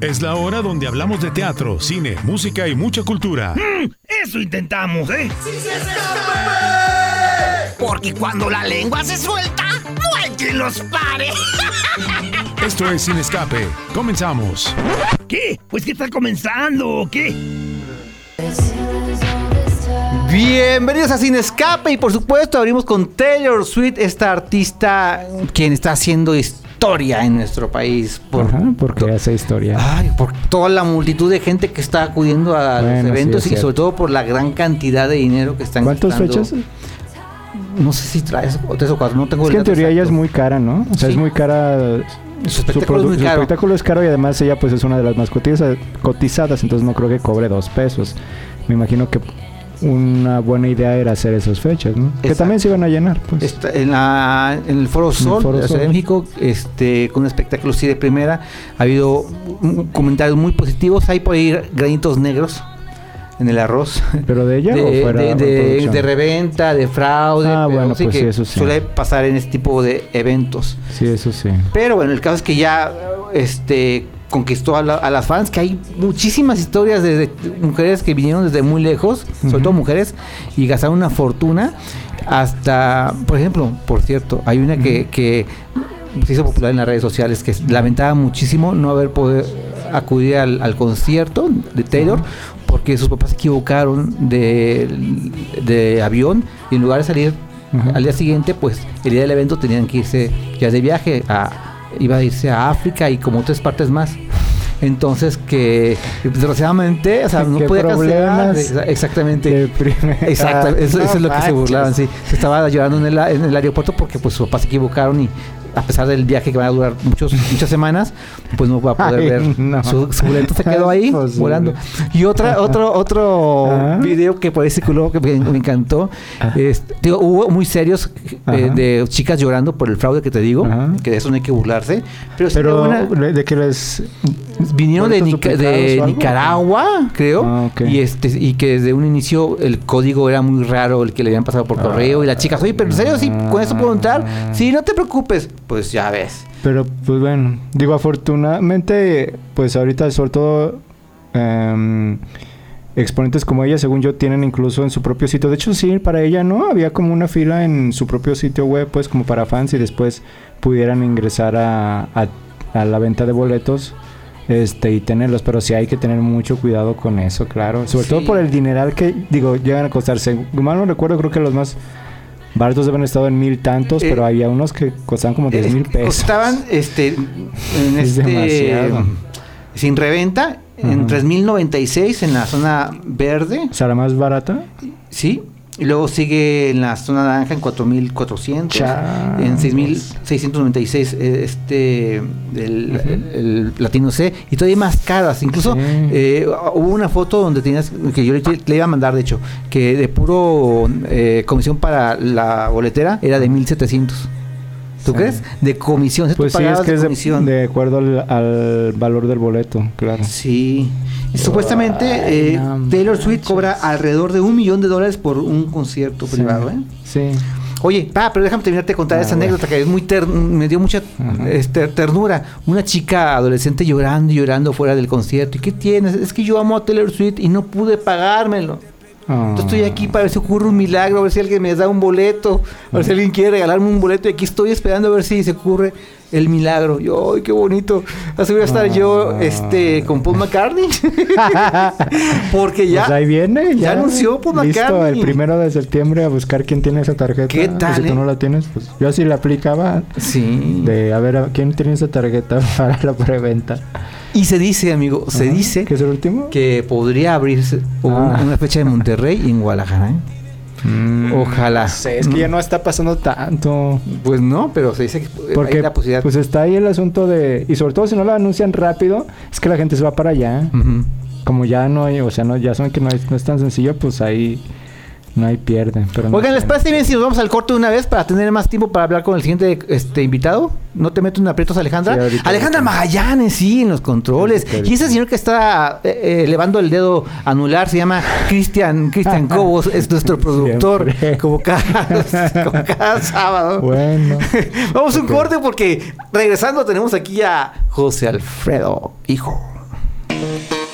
Es la hora donde hablamos de teatro, cine, música y mucha cultura. Mm, eso intentamos, ¿eh? Porque cuando la lengua se suelta, no hay quien los pare. Esto es Sin Escape. Comenzamos. ¿Qué? Pues que está comenzando, ¿o qué? Bienvenidos a Sin Escape y por supuesto abrimos con Taylor Swift, esta artista quien está haciendo historia en nuestro país. Por, Ajá, porque hace historia. Ay, por toda la multitud de gente que está acudiendo a Bueno, los eventos y sobre todo por la gran cantidad de dinero que están ¿Cuántas fechas? No sé si traes o tres o cuatro, no tengo Es que en teoría ella es muy cara, ¿no? O sea, Sí. es muy cara. Su espectáculo es su caro. espectáculo es caro y además ella pues es una de las más cotiza- cotizadas, entonces no creo que cobre dos pesos. Me imagino que una buena idea era hacer esas fechas, ¿no? Que también se iban a llenar, pues. Está en, la- en el Foro Sol Foro de. México, este, con un espectáculo así de primera, ha habido comentarios muy positivos. Hay por ahí granitos negros en el arroz. ¿Pero de ella de, o fuera de, de de- reventa, de fraude, Ah, bueno, sí pues que sí, eso sí. suele pasar en este tipo de eventos. Sí, eso sí. Pero bueno, el caso es que ya este conquistó a, la- a las fans, que hay muchísimas historias de, de mujeres que vinieron desde muy lejos, sobre todo mujeres, y gastaron una fortuna. Hasta, por ejemplo, por cierto, hay una que, que se hizo popular en las redes sociales, que lamentaba muchísimo no haber podido acudir al, al concierto de Taylor, porque sus papás se equivocaron de, de avión y en lugar de salir al día siguiente, pues el día del evento tenían que irse ya de viaje, a, iba a irse a África y como tres partes más. Entonces que desgraciadamente, o sea, no ¿Qué podía cancelar. Exactamente. Exacto, eso, eso es lo que se burlaban, sí. Se estaba llorando en el, en el aeropuerto porque pues sus papás se equivocaron y a pesar del viaje que va a durar muchos, muchas semanas, pues no va a poder Ay, ver. no. Su, su boleto se quedó ahí volando. Y otra, otro, otro Ajá. video que por ahí circuló que me, me encantó. Ajá. es- digo, hubo muy serios eh, de chicas llorando por el fraude que te digo, Ajá. que de eso no hay que burlarse. Pero, Pero una- de que les vinieron de, Nica-? Nicaragua, creo, Ah, y este y que desde un inicio el código era muy raro, el que le habían pasado por correo y las chicas, oye, pero en serio, sí, con eso puedo entrar, sí, no te preocupes, pues ya ves. Pero pues bueno, digo afortunadamente, pues ahorita sobre todo em, exponentes como ella, según yo, tienen incluso en su propio sitio. De hecho, sí, para ella no, había como una fila en su propio sitio web, pues como para fans y después pudieran ingresar a, a- a la venta de boletos. Este, y tenerlos, pero sí hay que tener mucho cuidado con eso, claro. Sobre Sí. todo por el dineral que, digo, llegan a costarse. Mal no recuerdo, creo que los más baratos deben estado en mil tantos, Eh, pero había unos que costaban como diez Eh, mil pesos. Costaban este en Es este demasiado. sin reventa en Ajá. 3096 en la zona verde, O sea, la más barata. sí. Y luego sigue en la zona naranja en 4400, Changos. en 6696 eh, este el, Ujú. el- el platino C y todavía más caras, incluso Sí. eh, hubo una foto donde tenías que yo le, le iba a mandar de hecho, que de puro eh, comisión para la boletera era de 1700. ¿Tú Sí. crees? De comisión, tú Pues sí, es que de es de, comisión. de acuerdo al, al valor del boleto, claro. Sí. Y Supuestamente Ay, eh, no Taylor Swift cobra alrededor de un millón de dólares por un concierto Sí. privado, ¿eh? Sí. Oye, ah, pero déjame terminarte de contar Ah, esa bueno. anécdota que es muy ter- me dio mucha este, ternura. Una chica adolescente llorando y llorando fuera del concierto. ¿Y qué tienes? Es que yo amo a Taylor Swift y no pude pagármelo. Ah. Yo estoy aquí para ver si ocurre un milagro, a ver si alguien me da un boleto, a ver si alguien quiere regalarme un boleto y aquí estoy esperando a ver si se ocurre el milagro. Yo, ¡ay, qué bonito! Así voy a estar yo Ah. este, con Paul McCartney. Porque ya, Pues ahí viene, ya ya, anunció Paul Listo, McCartney. el primero de septiembre a buscar quién tiene esa tarjeta. ¿Qué Y tal, si tú eh? no la tienes, pues yo así la aplicaba. Sí. De a ver, a- ¿quién tiene esa tarjeta para la preventa? Y se dice, amigo, se Ajá. dice ¿Que es el último? que podría abrirse Ah. una fecha de Monterrey y en Guadalajara. ¿eh? Mm, Ojalá. no sé, es que ya no está pasando tanto. Pues no, pero se dice que Porque hay la posibilidad. pues está ahí el asunto de... Y sobre todo si no lo anuncian rápido, es que la gente se va para allá. Como ya no hay, o sea, no, ya saben que no, es- no es tan sencillo, pues ahí no hay pierde. Pero Oigan. ¿les parece bien si nos vamos al corte de una vez para tener más tiempo para hablar con el siguiente este, invitado? ¿No te meto en aprietos, Alejandra? Sí, ahorita, Alejandra ahorita. Magallanes, sí, en los controles. Ahorita. Y ese señor que está eh, eh, elevando el dedo anular se llama Cristian Cristian Cobos, es nuestro productor, como cada, como cada sábado. Bueno. Vamos a un corte porque regresando tenemos aquí a José Alfredo, hijo.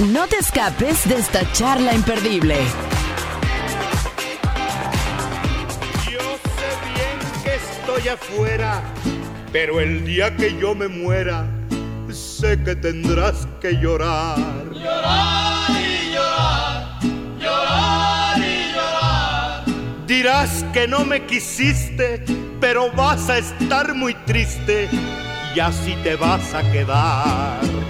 No te escapes de esta charla imperdible. Yo sé bien que estoy afuera, pero el día que yo me muera, sé que tendrás que llorar. Llorar y llorar, llorar y llorar. Dirás que no me quisiste, pero vas a estar muy triste y así te vas a quedar.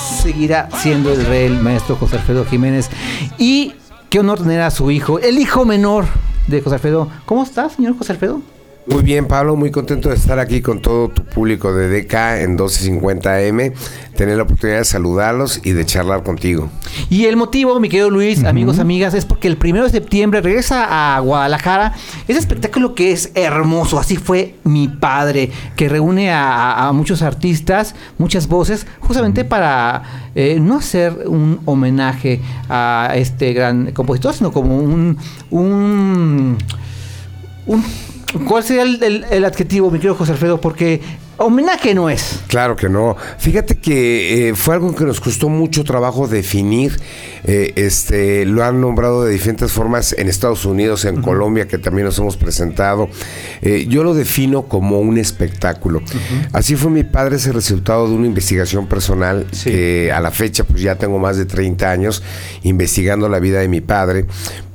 Seguirá siendo el rey, el maestro José Alfredo Jiménez. Y qué honor tener a su hijo, el hijo menor de José Alfredo. ¿Cómo está, señor José Alfredo? Muy bien, Pablo, muy contento de estar aquí con todo tu público de DK en 1250M, tener la oportunidad de saludarlos y de charlar contigo. Y el motivo, mi querido Luis, amigos, amigas, es porque el primero de septiembre regresa a Guadalajara ese espectáculo que es hermoso. Así fue mi padre, que reúne a, a muchos artistas, muchas voces, justamente para eh, no hacer un homenaje a este gran compositor, sino como un. un, un ¿Cuál sería el, adjetivo, mi querido José Alfredo? Porque homenaje no es. Claro que no. Fíjate que eh, fue algo que nos costó mucho trabajo definir. Eh, este, lo han nombrado de diferentes formas en Estados Unidos, en Colombia, que también nos hemos presentado. Eh, yo lo defino como un espectáculo. Así fue mi padre, ese resultado de una investigación personal que a la fecha pues ya tengo más de 30 años investigando la vida de mi padre.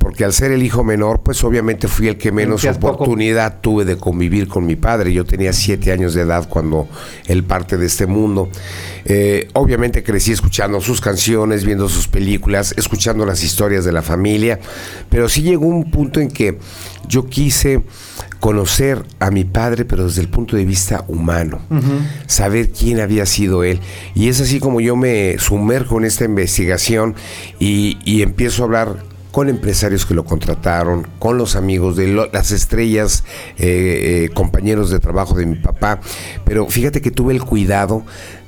Porque al ser el hijo menor, pues obviamente fui el que menos poco. oportunidad tuve de convivir con mi padre. Yo tenía siete años de edad cuando él parte de este mundo. Eh, obviamente crecí escuchando sus canciones, viendo sus películas, escuchando las historias de la familia, pero sí llegó un punto en que yo quise conocer a mi padre, pero desde el punto de vista humano, saber quién había sido él. Y es así como yo me sumerjo en esta investigación y, y empiezo a hablar con empresarios que lo contrataron, con los amigos de las estrellas, eh, eh, compañeros de trabajo de mi papá. Pero fíjate que tuve el cuidado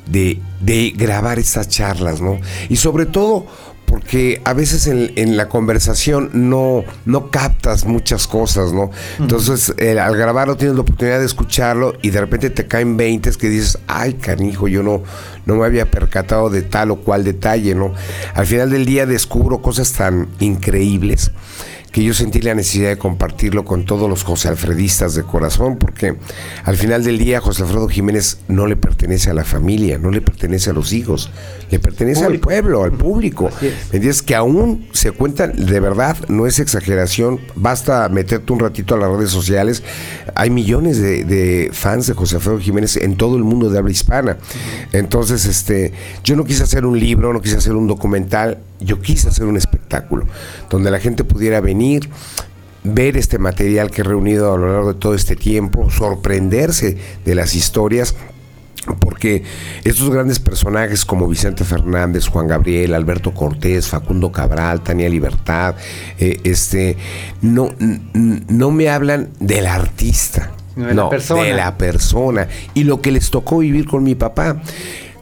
de, de grabar estas charlas, ¿no? Y sobre todo porque a veces en, en la conversación no, no captas muchas cosas, ¿no? Entonces, eh, al grabarlo tienes la oportunidad de escucharlo y de repente te caen 20 que dices, ay, canijo, yo no, no me había percatado de tal o cual detalle, ¿no? Al final del día descubro cosas tan increíbles que yo sentí la necesidad de compartirlo con todos los José Alfredistas de corazón, porque al final del día José Alfredo Jiménez no le pertenece a la familia, no le pertenece a los hijos, le pertenece al pueblo, al público. ¿Me entiendes? Que aún se cuentan, de verdad, no es exageración, basta meterte un ratito a las redes sociales, hay millones de, de fans de José Alfredo Jiménez en todo el mundo de habla hispana. Entonces, este, yo no quise hacer un libro, no quise hacer un documental, yo quise hacer un espectáculo, donde la gente pudiera venir, ver este material que he reunido a lo largo de todo este tiempo, sorprenderse de las historias porque estos grandes personajes como Vicente Fernández, Juan Gabriel, Alberto Cortés, Facundo Cabral, Tania Libertad, eh, este, no, no me hablan del artista, No, de la persona. de la persona y lo que les tocó vivir con mi papá.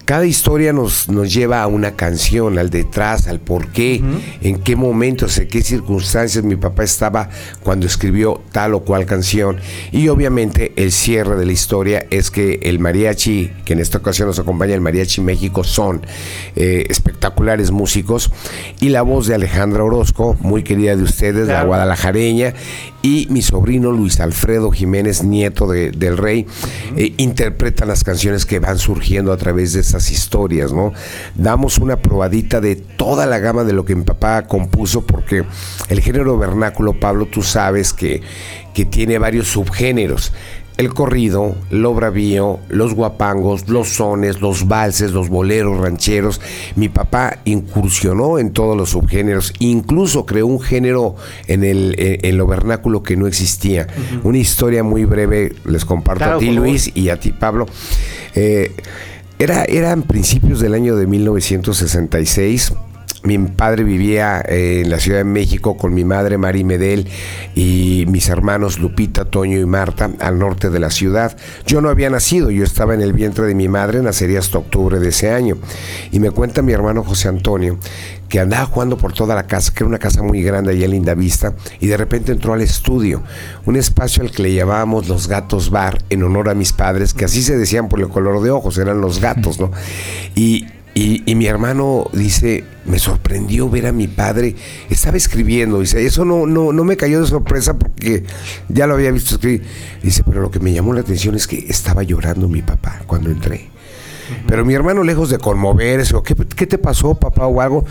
Cada historia nos, nos lleva a una canción, al detrás, al por qué, en qué momentos, en qué circunstancias mi papá estaba cuando escribió tal o cual canción. Y obviamente el cierre de la historia es que el mariachi, que en esta ocasión nos acompaña el Mariachi México, son eh, espectaculares músicos. Y la voz de Alejandra Orozco, muy querida de ustedes, la Claro. guadalajareña, y mi sobrino Luis Alfredo Jiménez, nieto de- del rey, eh, interpretan las canciones que van surgiendo a través de estas esas historias, ¿no? Damos una probadita de toda la gama de lo que mi papá compuso, porque el género vernáculo, Pablo, tú sabes que, que tiene varios subgéneros el corrido, lo bravío, los guapangos, los sones, los valses, los boleros rancheros. Mi papá incursionó en todos los subgéneros, incluso creó un género en el en, lo vernáculo que no existía. Una historia muy breve les comparto a ti Luis y a ti Pablo. Eh, era, eran principios del año de 1966 mi padre vivía eh, en la Ciudad de México con mi madre Mari Medel y mis hermanos Lupita, Toño y Marta al norte de la ciudad. Yo no había nacido, yo estaba en el vientre de mi madre, nacería hasta octubre de ese año. Y me cuenta mi hermano José Antonio que andaba jugando por toda la casa, que era una casa muy grande allá en Linda Vista, y de repente entró al estudio, un espacio al que le llamábamos los gatos bar, en honor a mis padres, que así se decían por el color de ojos, eran los gatos, ¿no? Y, y, mi hermano dice, me sorprendió ver a mi padre, estaba escribiendo, dice, eso no, no, no me cayó de sorpresa porque ya lo había visto escribir. Dice, pero lo que me llamó la atención es que estaba llorando mi papá cuando entré. Pero mi hermano, lejos de conmoverse o ¿qué, ¿qué, te pasó, papá, o algo,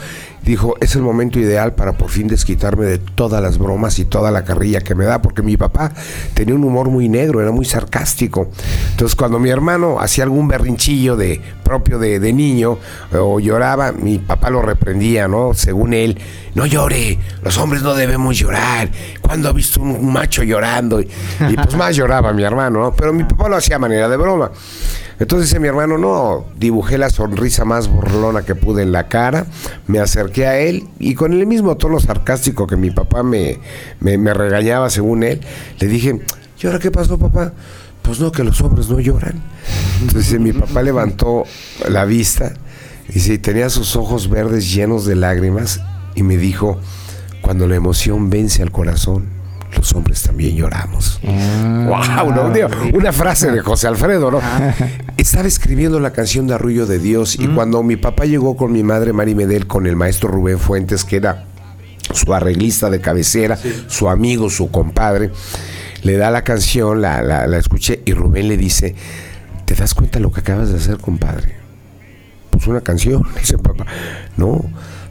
dijo, es el momento ideal para por fin desquitarme de todas las bromas y toda la carrilla que me da, porque mi papá tenía un humor muy negro, era muy sarcástico. Entonces, cuando mi hermano hacía algún berrinchillo de propio de, de niño o lloraba, mi papá lo reprendía, ¿no? Según él, no llore, los hombres no debemos llorar. ¿Cuándo ha visto un macho llorando? Y, y pues más lloraba mi hermano, ¿no? Pero mi papá lo hacía a manera de broma. Entonces dice mi hermano, no, dibujé la sonrisa más burlona que pude en la cara, me acerqué a él y con el mismo tono sarcástico que mi papá me, me, regañaba según él, le dije, ¿y ahora qué pasó papá? Pues no, que los hombres no lloran. Entonces mi papá levantó la vista y tenía sus ojos verdes llenos de lágrimas y me dijo, cuando la emoción vence al corazón, los hombres también lloramos. wow, ah. una frase de José Alfredo, ¿no? Estaba escribiendo la canción de Arrullo de Dios y cuando mi papá llegó con mi madre Mari Medel, con el maestro Rubén Fuentes, que era su arreglista de cabecera, su amigo, su compadre, le da la canción, la, la, escuché y Rubén le dice, ¿te das cuenta lo que acabas de hacer, compadre? Pues una canción, dice papá. No,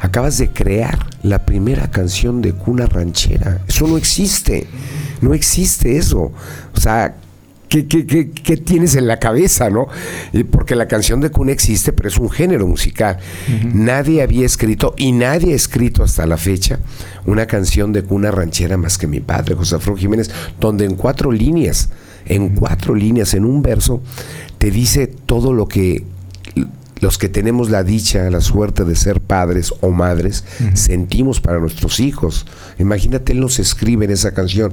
acabas de crear la primera canción de cuna ranchera. Eso no existe. No existe eso. O sea, ¿qué, qué, tienes en la cabeza, no? Porque la canción de cuna existe, pero es un género musical. Nadie había escrito, y nadie ha escrito hasta la fecha, una canción de cuna ranchera más que mi padre, José Alfredo Jiménez, donde en cuatro líneas, en cuatro líneas, en un verso, te dice todo lo que los que tenemos la dicha, la suerte de ser padres o madres, sentimos para nuestros hijos. Imagínate, él nos escribe en esa canción,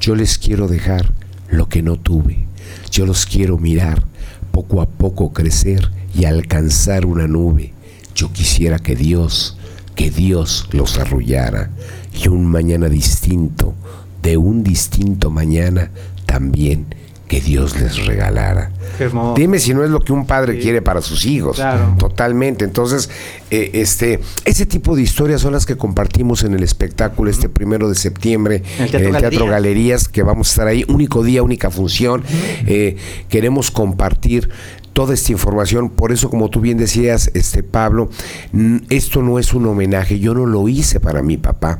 yo les quiero dejar lo que no tuve, yo los quiero mirar, poco a poco crecer y alcanzar una nube. Yo quisiera que Dios, que Dios los arrullara y un mañana distinto, de un distinto mañana también que Dios les regalara. Dime si no es lo que un padre quiere para sus hijos. Totalmente. Entonces, eh, este, ese tipo de historias son las que compartimos en el espectáculo este primero de septiembre en el Teatro, Galerías. que vamos a estar ahí, único día, única función. Eh, queremos compartir toda esta información. Por eso, como tú bien decías, este Pablo, esto no es un homenaje. Yo no lo hice para mi papá.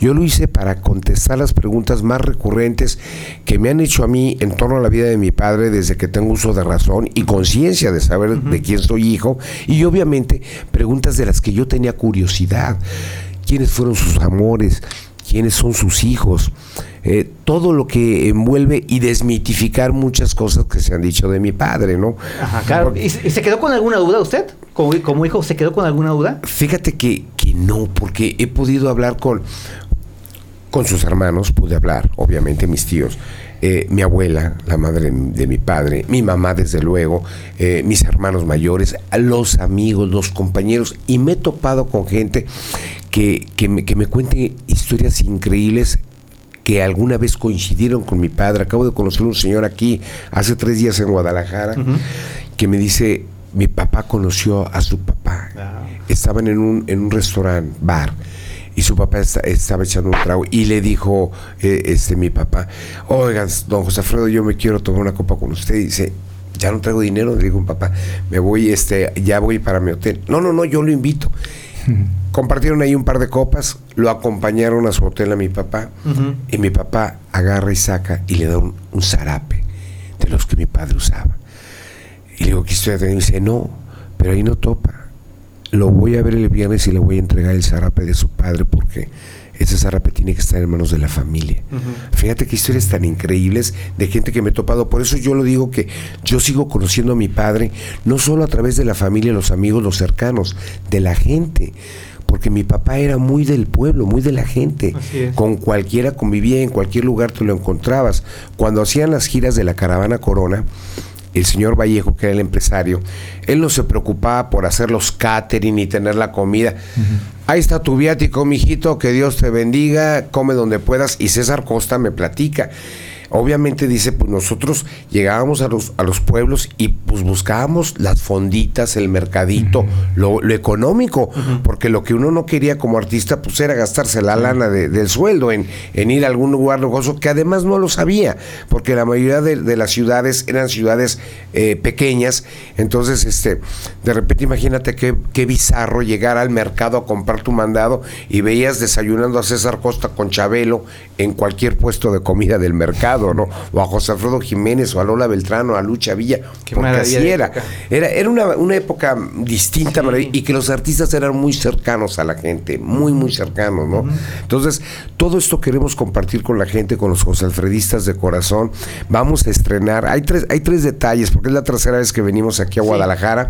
Yo lo hice para contestar las preguntas más recurrentes que me han hecho a mí en torno a la vida de mi padre desde que tengo uso de razón y conciencia de saber de quién soy hijo. Y obviamente preguntas de las que yo tenía curiosidad. ¿Quiénes fueron sus amores? Quiénes son sus hijos, eh, todo lo que envuelve y desmitificar muchas cosas que se han dicho de mi padre, ¿no? Ajá, claro. ¿Y, se quedó con alguna duda usted? Como, hijo, ¿se quedó con alguna duda? Fíjate que, que no, porque he podido hablar con, con sus hermanos, pude hablar, obviamente mis tíos, eh, mi abuela, la madre de mi padre, mi mamá desde luego, eh, mis hermanos mayores, los amigos, los compañeros, y me he topado con gente que, que, me, que me cuente historias increíbles que alguna vez coincidieron con mi padre. Acabo de conocer un señor aquí hace tres días en Guadalajara que me dice, mi papá conoció a su papá. Estaban en un, en un restaurante, bar y su papá estaba echando un trago y le dijo eh, este mi papá, oigan, don José Alfredo, yo me quiero tomar una copa con usted. Y dice, ya no traigo dinero, le digo, papá, me voy, este, ya voy para mi hotel. No, no, no, yo lo invito. Compartieron ahí un par de copas, lo acompañaron a su hotel a mi papá, y mi papá agarra y saca y le da un, un zarape de los que mi padre usaba. Y le digo, ¿qué estoy haciendo? Y dice, no, pero ahí no topa. Lo voy a ver el viernes y le voy a entregar el zarape de su padre porque ese zarape tiene que estar en manos de la familia. Fíjate qué historias tan increíbles de gente que me he topado. Por eso yo lo digo que yo sigo conociendo a mi padre, no solo a través de la familia, los amigos, los cercanos, de la gente. Porque mi papá era muy del pueblo, muy de la gente. Con cualquiera convivía, en cualquier lugar te lo encontrabas. Cuando hacían las giras de la caravana Corona, el señor Vallejo, que era el empresario, él no se preocupaba por hacer los catering y tener la comida. Ahí está tu viático, mijito, que Dios te bendiga, come donde puedas. Y César Costa me platica. Obviamente dice, pues nosotros llegábamos a los, a los pueblos y pues buscábamos las fonditas, el mercadito, lo, lo económico, porque lo que uno no quería como artista pues era gastarse la lana de- del sueldo en, en ir a algún lugar lujoso, que además no lo sabía, porque la mayoría de, de las ciudades eran ciudades eh, pequeñas, entonces este, de repente imagínate qué, qué bizarro llegar al mercado a comprar tu mandado y veías desayunando a César Costa con Chabelo en cualquier puesto de comida del mercado, ¿no? O a José Alfredo Jiménez, o a Lola Beltrano, a Lucha Villa, Qué porque así era. época. Era, era una, una época distinta y que los artistas eran muy cercanos a la gente, muy, muy cercanos, ¿no? Entonces, todo esto queremos compartir con la gente, con los José Alfredistas de corazón. Vamos a estrenar, hay tres, hay tres detalles, porque es la tercera vez que venimos aquí a Guadalajara.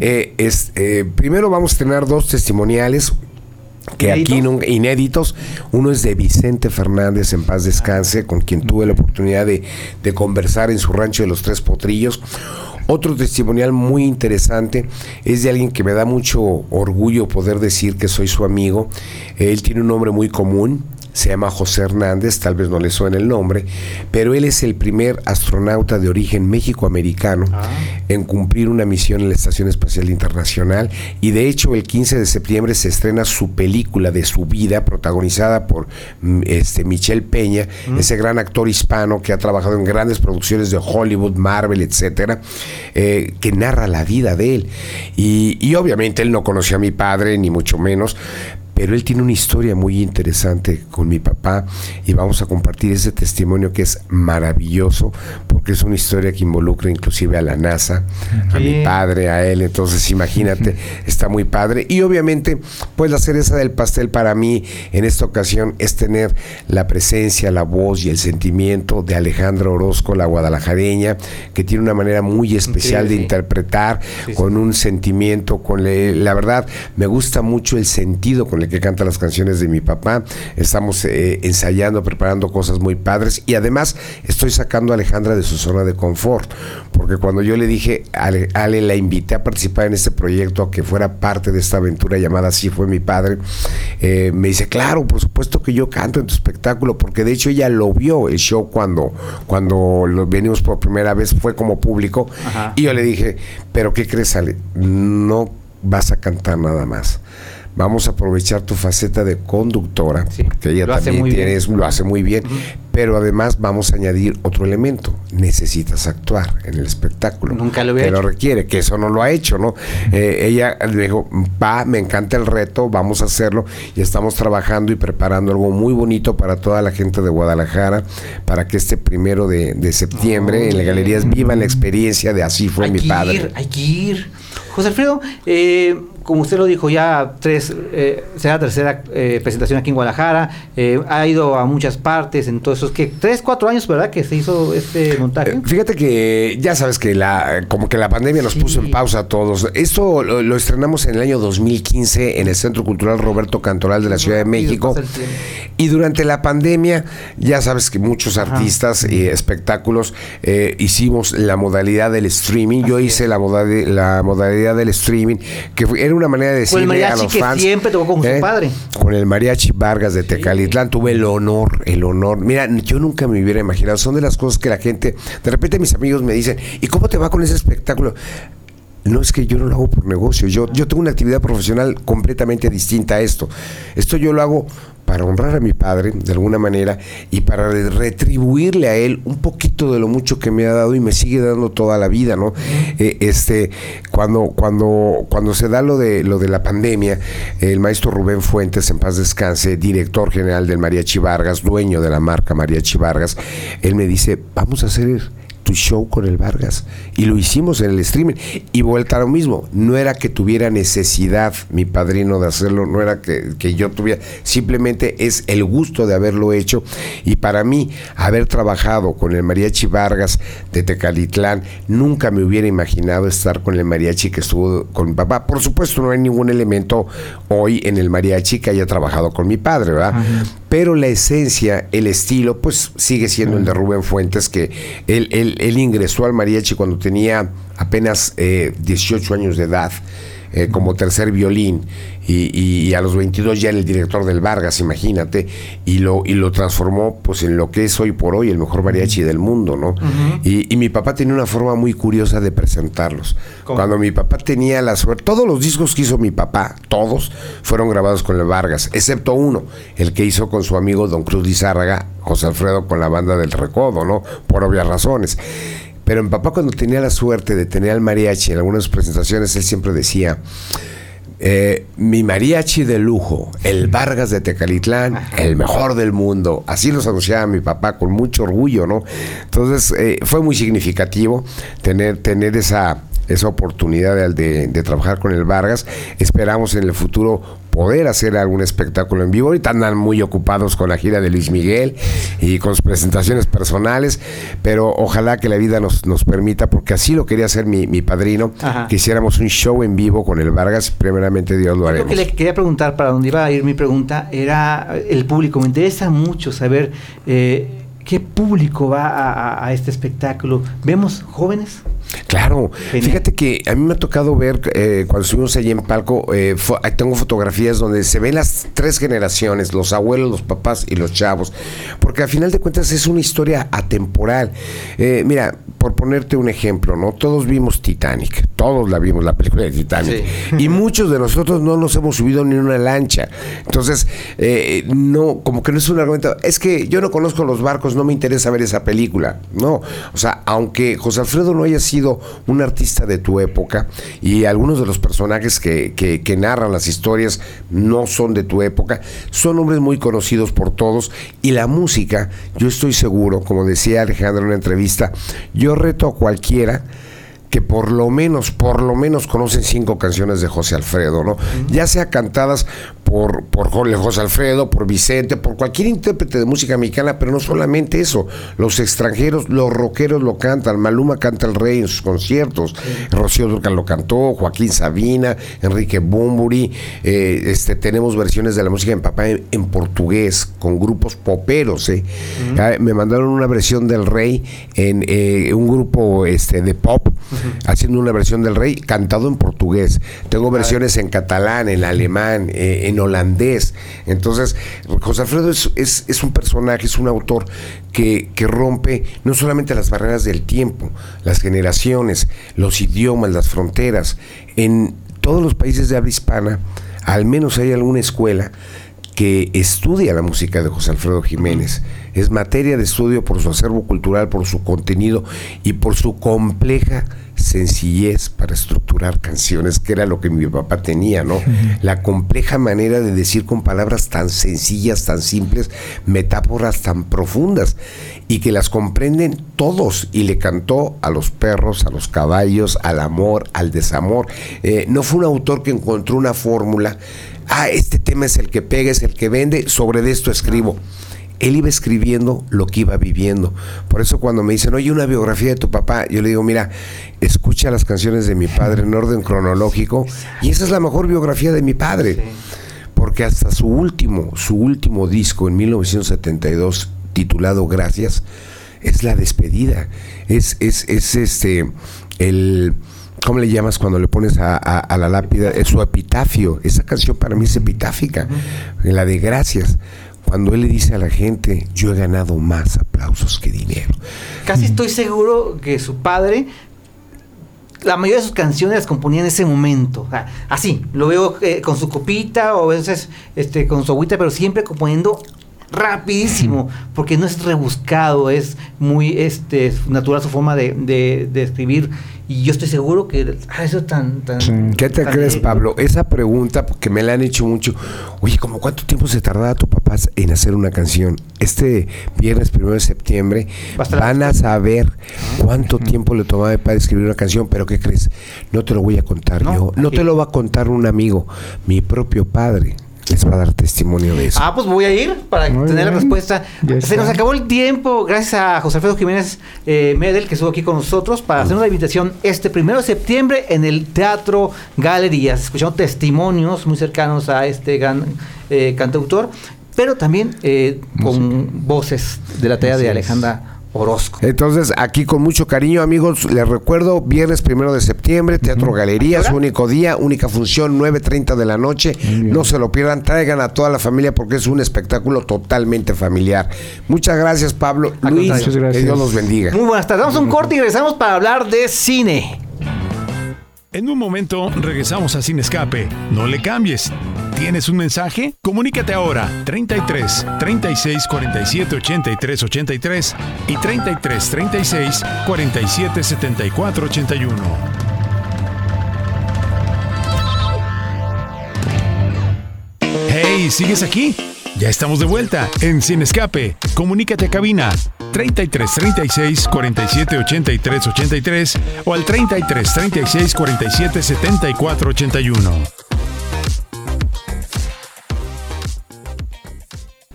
Eh, es, eh, primero vamos a tener dos testimoniales que aquí ¿Inéditos? nunca- inéditos. Uno es de Vicente Fernández, en paz descanse, con quien tuve la oportunidad de, de conversar en su rancho de los Tres Potrillos. Otro testimonial muy interesante es de alguien que me da mucho orgullo poder decir que soy su amigo. Él tiene un nombre muy común, se llama José Hernández, tal vez no le suene el nombre, pero él es el primer astronauta de origen méxico-americano en cumplir una misión en la Estación Espacial Internacional. Y de hecho el 15 de septiembre se estrena su película de su vida protagonizada por mm, este Michel Peña, ese gran actor hispano que ha trabajado en grandes producciones de Hollywood, Marvel, etcétera, eh, que narra la vida de él. Y, y obviamente él no conoció a mi padre ni mucho menos pero él tiene una historia muy interesante con mi papá y vamos a compartir ese testimonio que es maravilloso porque es una historia que involucra inclusive a la NASA, a mi padre, a él, entonces imagínate, está muy padre y obviamente pues la cereza del pastel para mí en esta ocasión es tener la presencia, la voz y el sentimiento de Alejandra Orozco, la guadalajareña, que tiene una manera muy especial de sí. interpretar Sí, sí. con un sentimiento, con le- la verdad, me gusta mucho el sentido con el que canta las canciones de mi papá. Estamos eh, ensayando, preparando cosas muy padres y además estoy sacando a Alejandra de su zona de confort, porque cuando yo le dije, Ale, Ale, la invité a participar en este proyecto, a que fuera parte de esta aventura llamada Así fue mi padre, eh, me dice, claro, por supuesto que yo canto en tu espectáculo, porque de hecho ella lo vio el show cuando, cuando lo venimos por primera vez, fue como público, Ajá. y yo le dije, pero ¿qué crees, Ale? No vas a cantar nada más. Vamos a aprovechar tu faceta de conductora, Sí, porque ella también muy tiene, bien. es- lo hace muy bien, pero además vamos a añadir otro elemento. Necesitas actuar en el espectáculo. Nunca lo había Te lo requiere, que eso no lo ha hecho, ¿no? Eh, ella le dijo, va, me encanta el reto, vamos a hacerlo y estamos trabajando y preparando algo muy bonito para toda la gente de Guadalajara, para que este primero de, de septiembre en las galerías vivan la experiencia de Así fue hay mi que padre. ir, hay que ir. José Alfredo, eh, como usted lo dijo, ya tres, eh, será la tercera eh, presentación aquí en Guadalajara. eh, ha ido a muchas partes en todos esos que tres, cuatro años, ¿verdad? Que se hizo este montaje. Eh, Fíjate que ya sabes que la como que la pandemia nos Sí. puso en pausa a todos. Esto lo, lo estrenamos en el año 2015 en el Centro Cultural Roberto Cantoral de la Ciudad de México. Y durante la pandemia, ya sabes que muchos artistas y espectáculos hicimos la modalidad del streaming. Yo hice la, modali- la modalidad del streaming, que fue- era una manera de Con el decirle a los que fans. siempre tocó con su ¿eh? padre. Con el mariachi Vargas de Tecalitlán tuve el honor, el honor. Mira, yo nunca me hubiera imaginado. Son de las cosas que la gente, de repente mis amigos me dicen, ¿y cómo te va con ese espectáculo? no es que yo no lo hago por negocio, yo, yo tengo una actividad profesional completamente distinta a esto. Esto yo lo hago para honrar a mi padre de alguna manera y para retribuirle a él un poquito de lo mucho que me ha dado y me sigue dando toda la vida, ¿no? Eh, este, cuando, cuando, cuando se da lo de lo de la pandemia, el maestro Rubén Fuentes, en paz descanse, director general del Mariachi Vargas, dueño de la marca Mariachi Vargas, él me dice, vamos a hacer tu show con el Vargas. Y lo hicimos en el streaming. Y vuelta a lo mismo. No era que tuviera necesidad mi padrino de hacerlo, no era que, que yo tuviera. Simplemente es el gusto de haberlo hecho. Y para mí, haber trabajado con el Mariachi Vargas de Tecalitlán, nunca me hubiera imaginado estar con el mariachi que estuvo con mi papá. Por supuesto, no hay ningún elemento hoy en el mariachi que haya trabajado con mi padre, ¿verdad? Pero la esencia, el estilo, pues sigue siendo el de Rubén Fuentes, que él, él, él ingresó al mariachi cuando tenía apenas eh, 18 años de edad. Eh, como tercer violín y, y- y a los 22 ya era el director del Vargas, imagínate, y lo, y lo transformó pues en lo que es hoy por hoy el mejor mariachi del mundo, ¿no? y, y mi papá tenía una forma muy curiosa de presentarlos. Cuando mi papá tenía la suerte, todos los discos que hizo mi papá, todos, fueron grabados con el Vargas, excepto uno, el que hizo con su amigo Don Cruz Lizárraga, José Alfredo con la banda del Recodo, ¿no? Por obvias razones. Pero mi papá cuando tenía la suerte de tener al mariachi en algunas presentaciones, él siempre decía, eh, mi mariachi de lujo, el Vargas de Tecalitlán, el mejor del mundo. Así los anunciaba mi papá con mucho orgullo, ¿no? Entonces eh, fue muy significativo tener, tener esa, esa oportunidad de, de- de trabajar con el Vargas. Esperamos en el futuro poder hacer algún espectáculo en vivo. Ahorita andan muy ocupados con la gira de Luis Miguel y con sus presentaciones personales, pero ojalá que la vida nos, nos permita, porque así lo quería hacer mi, mi padrino, Ajá. que hiciéramos un show en vivo con el Vargas. Primeramente Dios lo Lo haremos. que le quería preguntar, para dónde iba a ir mi pregunta, era eh, el público. Me interesa mucho saber eh, qué público va a, a- a este espectáculo. ¿Vemos jóvenes? Claro, Genial. fíjate que a mí me ha tocado ver eh, cuando estuvimos allí en palco, eh, fo- tengo fotografías donde se ven las tres generaciones, los abuelos, los papás y los chavos, porque al final de cuentas es una historia atemporal. Eh, mira, por ponerte un ejemplo, ¿no? Todos vimos Titanic, todos la vimos la película de Titanic, y muchos de nosotros no nos hemos subido ni una lancha, entonces eh, no, como que no es un argumento, es que yo no conozco los barcos, no me interesa ver esa película, no, o sea, aunque José Alfredo no haya sido un artista de tu época y algunos de los personajes que, que- narran las historias no son de tu época, son hombres muy conocidos por todos y la música, yo estoy seguro, como decía Alejandro en una entrevista, yo reto a cualquiera que por lo menos, por lo menos conocen cinco canciones de José Alfredo, ¿no? Ya sea cantadas por, por Jo- José Alfredo, por Vicente, por cualquier intérprete de música mexicana, pero no solamente eso, los extranjeros, los rockeros lo cantan, Maluma canta el rey en sus conciertos, Rocío Durcal lo cantó, Joaquín Sabina, Enrique Bumburi, eh, este, tenemos versiones de la música en papá en, en portugués, con grupos poperos, ¿eh? Ah, me mandaron una versión del rey en eh, un grupo este, de pop, haciendo una versión del rey cantado en portugués. Tengo versiones en catalán, en alemán, eh, en holandés. Entonces, José Alfredo es, es- es un personaje, es un autor que, que rompe no solamente las barreras del tiempo, las generaciones, los idiomas, las fronteras. En todos los países de habla hispana, al menos hay alguna escuela que estudia la música de José Alfredo Jiménez. Es materia de estudio por su acervo cultural, por su contenido y por su compleja sencillez para estructurar canciones, que era lo que mi papá tenía, ¿no? La compleja manera de decir con palabras tan sencillas, tan simples, metáforas tan profundas y que las comprenden todos y le cantó a los perros, a los caballos, al amor, al desamor. Eh, no fue un autor que encontró una fórmula ah, este tema es el que pega, es el que vende, sobre de esto escribo. Él iba escribiendo lo que iba viviendo. Por eso cuando me dicen, oye, una biografía de tu papá, yo le digo, mira, escucha las canciones de mi padre en orden cronológico y esa es la mejor biografía de mi padre. Porque hasta su último, su último disco en 1972, titulado Gracias, es la despedida. Es, es, es este, el... ¿Cómo le llamas cuando le pones a, a- a la lápida? Es su epitafio. Esa canción para mí es epitáfica. La de gracias. Cuando él le dice a la gente, yo he ganado más aplausos que dinero. Casi estoy seguro que su padre la mayoría de sus canciones las componía en ese momento. O sea, así, lo veo eh, con su copita o a veces este, con su agüita, pero siempre componiendo rapidísimo, porque no es rebuscado, es muy este, natural su forma de, de, de escribir. Y yo estoy seguro que ah, eso es tan... tan ¿Qué te tan- crees, Pablo? Esa pregunta que me la han hecho mucho. Oye, ¿cómo cuánto tiempo se tardaba tu papá en hacer una canción? Este viernes primero de septiembre van a saber cuánto tiempo le tomaba a mi padre escribir una canción, pero ¿qué crees? No te lo voy a contar No, yo, no aquí. te lo va a contar un amigo, mi propio padre les va a dar testimonio de eso. Ah, pues voy a ir para Muy tener la respuesta. Ya Se nos acabó el tiempo, gracias a José Alfredo Jiménez eh, Medel, que estuvo aquí con nosotros, para hacer una invitación este primero de septiembre en el Teatro Galerías. Escuchando testimonios muy cercanos a este gran eh, cantautor, pero también eh, con voces de la talla de es. Alejandra Orozco. Entonces, aquí con mucho cariño, amigos, les recuerdo, viernes primero de septiembre, Teatro Galerías, ¿A qué hora? único día, única función, 9.30 de la noche. No se lo pierdan, traigan a toda la familia porque es un espectáculo totalmente familiar. Muchas gracias, Pablo. Luis. Muchas que gracias. Dios los bendiga. Muy buenas tardes. Damos un corte y regresamos para hablar de cine. En un momento regresamos a Sin Escape. No le cambies. ¿Tienes un mensaje? Comunícate ahora 33 36 47 83 83 y 33 36 47 74 81. Hey, ¿sigues aquí? Ya estamos de vuelta en Sin Escape. Comunícate a cabina 33 36 47 83 83 o al 33 36 47 74 81.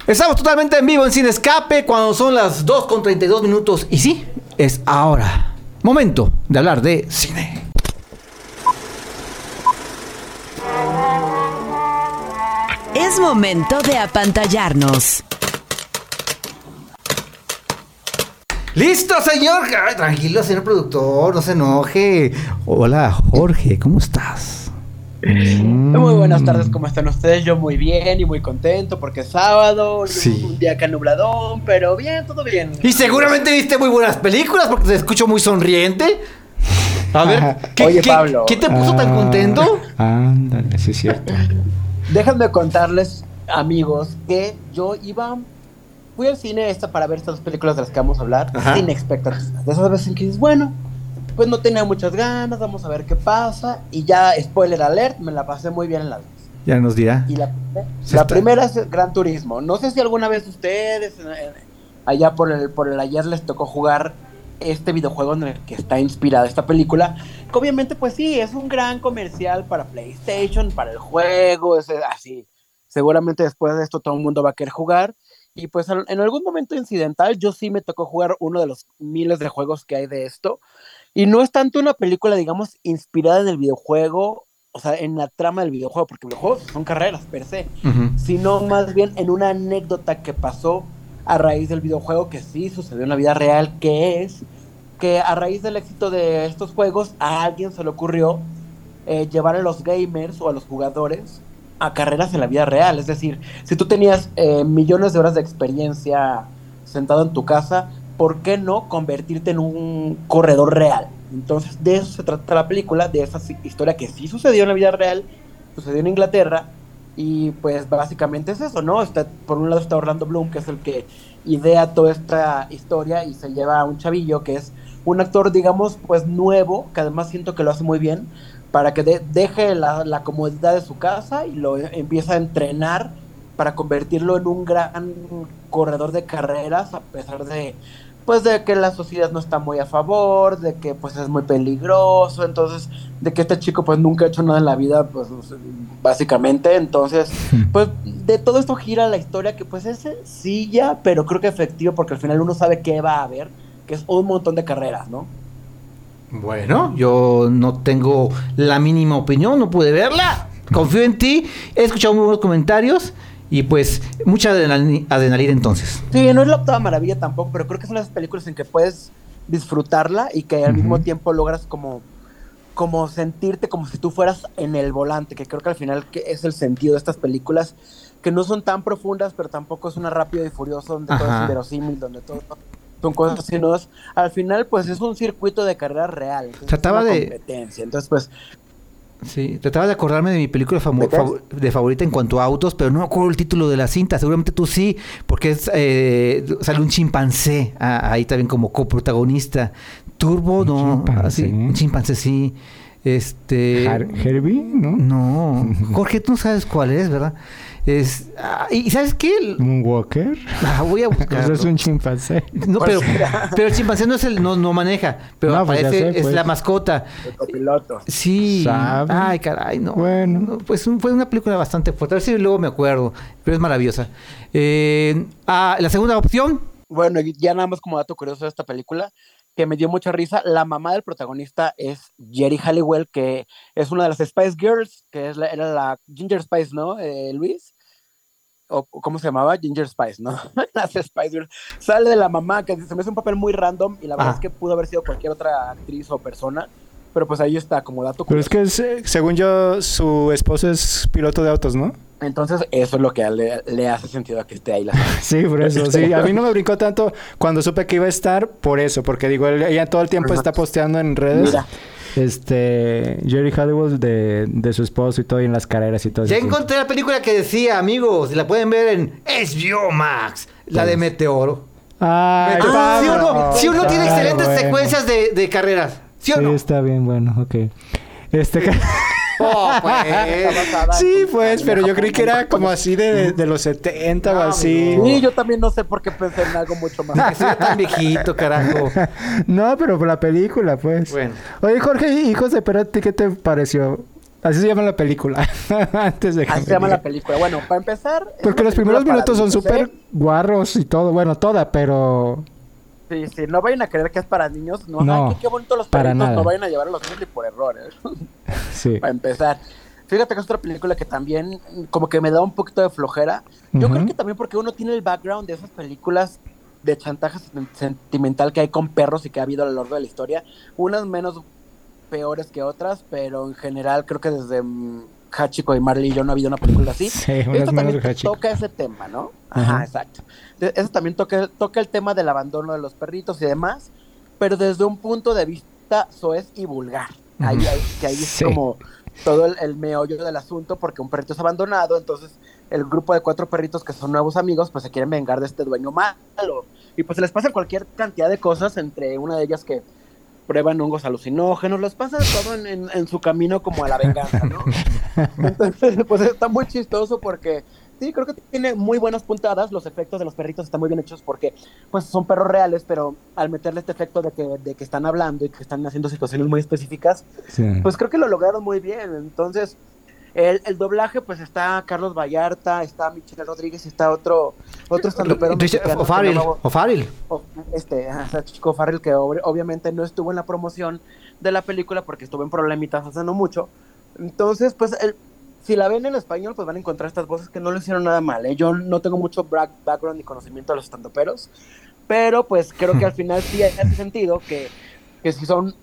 Estamos totalmente en vivo en Sin Escape cuando son las 2 con 32 minutos. Y sí, es ahora. Momento de hablar de cine. Es momento de apantallarnos. ¡Listo, señor! Ay, tranquilo, señor productor, no se enoje. Hola, Jorge, ¿cómo estás? Muy buenas tardes, ¿cómo están ustedes? Yo muy bien y muy contento porque es sábado, Sí. un día acá nubladón, pero bien, todo bien. Y seguramente viste muy buenas películas porque te escucho muy sonriente. A ver, ¿qué, Oye, qué- Pablo. ¿qué te puso tan Ah, contento? Ándale, sí es cierto. Déjenme contarles, amigos, que yo iba, fui al cine esta para ver estas dos películas de las que vamos a hablar Ajá. sin expectativas. De esas veces en que dices, bueno, pues no tenía muchas ganas, vamos a ver qué pasa. Y ya, spoiler alert, me la pasé muy bien en las dos. Ya nos dirá. Y la, la primera es Gran Turismo. No sé si alguna vez ustedes allá por el, por el ayer les tocó jugar este videojuego en el que está inspirada esta película. Que obviamente, pues sí, es un gran comercial para PlayStation, para el juego, es así. Seguramente después de esto todo el mundo va a querer jugar. Y pues en algún momento incidental, yo sí me tocó jugar uno de los miles de juegos que hay de esto. Y no es tanto una película, digamos, inspirada en el videojuego, o sea, en la trama del videojuego, porque los juegos son carreras per se, Ujú. sino más bien en una anécdota que pasó a raíz del videojuego que sí sucedió en la vida real, que es que a raíz del éxito de estos juegos a alguien se le ocurrió eh, llevar a los gamers o a los jugadores a carreras en la vida real. Es decir, si tú tenías eh, millones de horas de experiencia sentado en tu casa, ¿por qué no convertirte en un corredor real? Entonces, de eso se trata la película, de esa historia que sí sucedió en la vida real, sucedió en Inglaterra, y pues básicamente es eso, ¿no? Está, por un lado está Orlando Bloom, que es el que idea toda esta historia y se lleva a un chavillo que es un actor, digamos, pues nuevo, que además siento que lo hace muy bien, para que de- deje la, la comodidad de su casa y lo empieza a entrenar para convertirlo en un gran corredor de carreras, a pesar de pues de que la sociedad no está muy a favor, de que pues es muy peligroso, entonces de que este chico pues nunca ha hecho nada en la vida, pues básicamente, entonces pues de todo esto gira la historia que pues es sencilla, pero creo que efectiva porque al final uno sabe qué va a haber, que es un montón de carreras, ¿no? Bueno, yo no tengo la mínima opinión, no pude verla. Confío en ti. He escuchado muy buenos comentarios y pues mucha adrenalina, adrenalina entonces. Sí, no es la octava maravilla tampoco, pero creo que son las películas en que puedes disfrutarla y que al mismo tiempo logras como, como sentirte como si tú fueras en el volante, que creo que al final que es el sentido de estas películas, que no son tan profundas, pero tampoco es una rápido y furioso donde todo es inverosímil, donde todo son cosas así, ¿no? Al final, pues es un circuito de carrera real. Trataba es una de- competencia. Entonces, pues, Sí, trataba de acordarme de mi película ¿De qué? fav- de favorita en cuanto a autos, pero no me acuerdo el título de la cinta. Seguramente tú sí, porque es, eh, sale un chimpancé ah, ahí también como coprotagonista. Turbo, ¿Un no, chimpancé? así, un chimpancé sí. Este. Har- Herbie, ¿no? No, Jorge, tú no sabes cuál es, ¿verdad? Es, ah, y ¿sabes qué? Moonwalker. Ah, voy a Pues buscarlo. es un chimpancé. No, pero, pero el chimpancé no es el, no, no maneja, pero No, pues aparece, sé, es pues. la mascota. el copiloto. Sí. ¿Sabe? Ay, caray, no. Bueno. No, pues un- fue una película bastante fuerte. A ver si luego me acuerdo. Pero es maravillosa. Eh, ah, la segunda opción. Bueno, y ya nada más como dato curioso de esta película, que me dio mucha risa, la mamá del protagonista es Jerry Halliwell, que es una de las Spice Girls, que es la- era la Ginger Spice, ¿no, eh, Luis? O, ¿Cómo se llamaba? Ginger Spice, ¿no? las Spice Girls. Sale de la mamá, que se me hace un papel muy random, y la verdad Ah. es que pudo haber sido cualquier otra actriz o persona, pero pues ahí está, como dato Pero es curioso. que, es, eh, según yo, su esposo es piloto de autos, ¿no? Entonces, eso es lo que le, le hace sentido a que esté ahí la Sí, por eso. Sí, a mí no me brincó tanto cuando supe que iba a estar, por eso, porque digo, ella todo el tiempo está posteando en redes. Mira. Este, Jerry Halliwell de, de su esposo y todo, y en las carreras y todo Ya encontré la película que decía, amigos. La pueden ver en HBO Max. La de Meteoro. Ay, Ah. Pablo. ¿Sí o no tiene excelentes bueno. secuencias de, de carreras? ¿Sí o Sí, está bien, bueno, ok. Este, Oh, pues. sí, pues, pero yo creí que era como así de, de los 70 o No, así. Sí, yo también no sé por qué pensé en algo mucho más. Soy tan viejito, carajo. No, pero por la película, pues. Bueno. Oye, Jorge, hijos de Perotti, ¿qué te pareció? Así se llama la película. Antes de que Así se llama la película. Bueno, para empezar. Porque los primeros minutos son súper guarros y todo. Bueno, toda, pero... Sí, sí, no vayan a creer que es para niños. No, No, ay, qué, qué bonito los para nada. No vayan a llevar a los niños ni por error, ¿eh? Sí. para empezar. Fíjate que es otra película que también como que me da un poquito de flojera. Yo creo que también porque uno tiene el background de esas películas de chantaje sen- sentimental que hay con perros y que ha habido a lo largo de la historia. Unas menos peores que otras, pero en general creo que desde mm, Hachiko y Marley y yo no ha habido una película así. Sí, Esto también de toca ese tema, ¿no? Ajá, Ajá. exacto. De- Eso también toca, toca el tema del abandono de los perritos y demás, pero desde un punto de vista soez y vulgar. Ahí, ahí- que ahí Sí. es como todo el, el meollo del asunto, porque un perrito es abandonado, entonces el grupo de cuatro perritos que son nuevos amigos, pues se quieren vengar de este dueño malo. Y pues se les pasa cualquier cantidad de cosas, entre una de ellas que prueban hongos alucinógenos, les pasa todo en, en- en su camino como a la venganza, ¿no? Entonces, pues está muy chistoso porque sí, creo que tiene muy buenas puntadas. Los efectos de los perritos están muy bien hechos porque pues son perros reales, pero al meterle este efecto de que, de que están hablando y que están haciendo situaciones muy específicas, Sí. pues creo que lo lograron muy bien. Entonces, el, el doblaje, pues está Carlos Vallarta, está Michelle Rodríguez está otro, otro estandopero O'Farrill. no me- O'Farrill. o- este, Chico Farrell, que ob- obviamente no estuvo en la promoción de la película porque estuvo en problemitas hace no mucho. Entonces, pues, el- si la ven en español, pues van a encontrar estas voces que no lo hicieron nada mal. ¿eh? Yo no tengo mucho back- background ni conocimiento de los estandoperos, pero pues creo que al final sí hace sentido que, que si son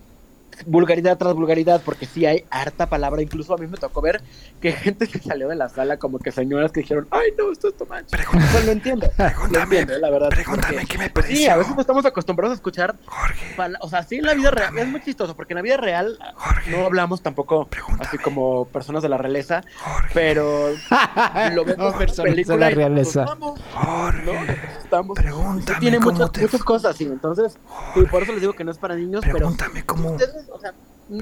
vulgaridad tras vulgaridad, porque sí hay harta palabra. Incluso a mí me tocó ver que gente que salió de la sala, como que señoras que dijeron, ay, no, esto es too much. Pues lo entiendo. lo entiendo, la verdad. Pregúntame porque- qué me pues sí, pareció. a veces no estamos acostumbrados a escuchar, Jorge, o sea, sí en la vida real, es muy chistoso, porque en la vida real Jorge, no hablamos tampoco Pregúntame. así como personas de la realeza, Jorge, pero lo vemos en personas de película la y nos realeza. asustamos, ¿no? Asustamos. Pregúntame Tiene cómo muchas, te muchas cosas así, entonces, sí, por eso les digo que no es para niños, pero Pregúntame cómo. ustedes, o sea,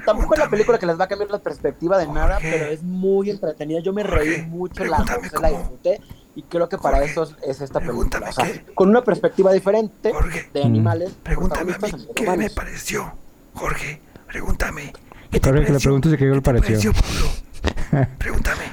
tampoco es la película que les va a cambiar la perspectiva de nada, Jorge. pero es muy entretenida. Yo me reí Jorge, mucho, la, pregúntame gocé, la cómo. disfruté y creo que para Jorge, eso es, es esta película. O sea, qué- con una perspectiva diferente Jorge, de animales. Pregúntame a mí qué humanos. me pareció. Jorge, pregúntame. ¿Qué te Jorge, que le preguntes qué le ¿Qué te pareció. Pablo? Pregúntame.